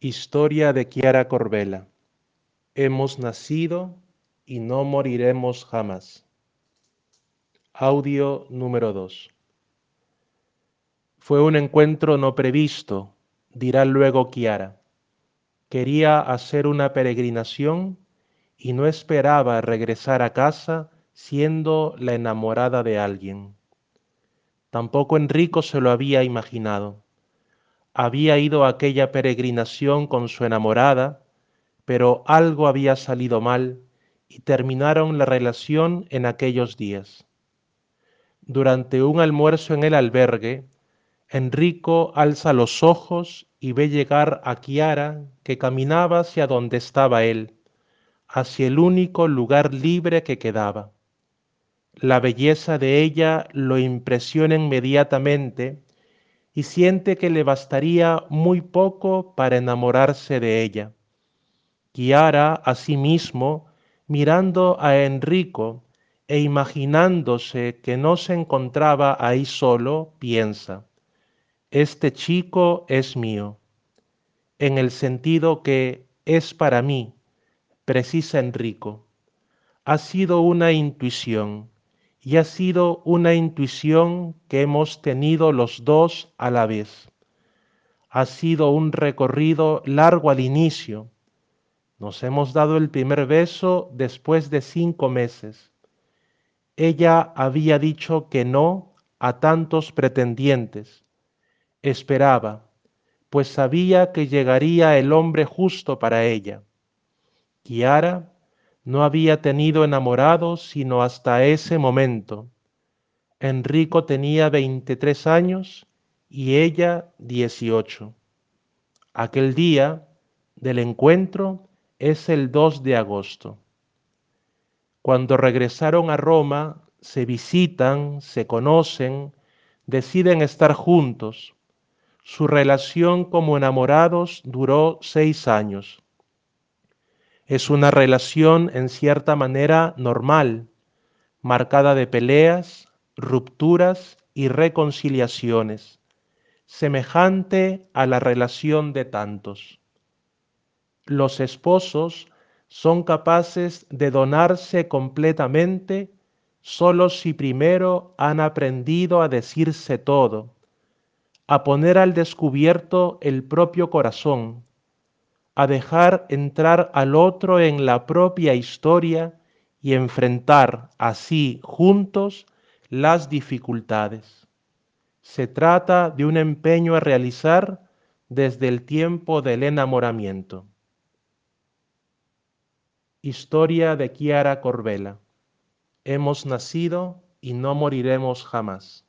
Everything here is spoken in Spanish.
Historia de Chiara Corbella. Hemos nacido y no moriremos jamás. Audio número 2. Fue un encuentro no previsto, dirá luego Chiara. Quería hacer una peregrinación y no esperaba regresar a casa siendo la enamorada de alguien. Tampoco Enrico se lo había imaginado había ido aquella peregrinación con su enamorada, pero algo había salido mal y terminaron la relación en aquellos días. Durante un almuerzo en el albergue, Enrico alza los ojos y ve llegar a Kiara que caminaba hacia donde estaba él, hacia el único lugar libre que quedaba. La belleza de ella lo impresiona inmediatamente y siente que le bastaría muy poco para enamorarse de ella. Kiara, asimismo, mirando a Enrico e imaginándose que no se encontraba ahí solo, piensa, este chico es mío, en el sentido que es para mí, precisa Enrico. Ha sido una intuición y ha sido una intuición que hemos tenido los dos a la vez. Ha sido un recorrido largo al inicio. Nos hemos dado el primer beso después de cinco meses. Ella había dicho que no a tantos pretendientes. Esperaba, pues sabía que llegaría el hombre justo para ella. Kiara no había tenido enamorados sino hasta ese momento. Enrico tenía 23 años y ella 18. Aquel día del encuentro es el 2 de agosto. Cuando regresaron a Roma, se visitan, se conocen, deciden estar juntos. Su relación como enamorados duró seis años. Es una relación en cierta manera normal, marcada de peleas, rupturas y reconciliaciones, semejante a la relación de tantos. Los esposos son capaces de donarse completamente solo si primero han aprendido a decirse todo, a poner al descubierto el propio corazón, a dejar entrar al otro en la propia historia y enfrentar así juntos las dificultades. Se trata de un empeño a realizar desde el tiempo del enamoramiento. Historia de Chiara Corbella. Hemos nacido y no moriremos jamás.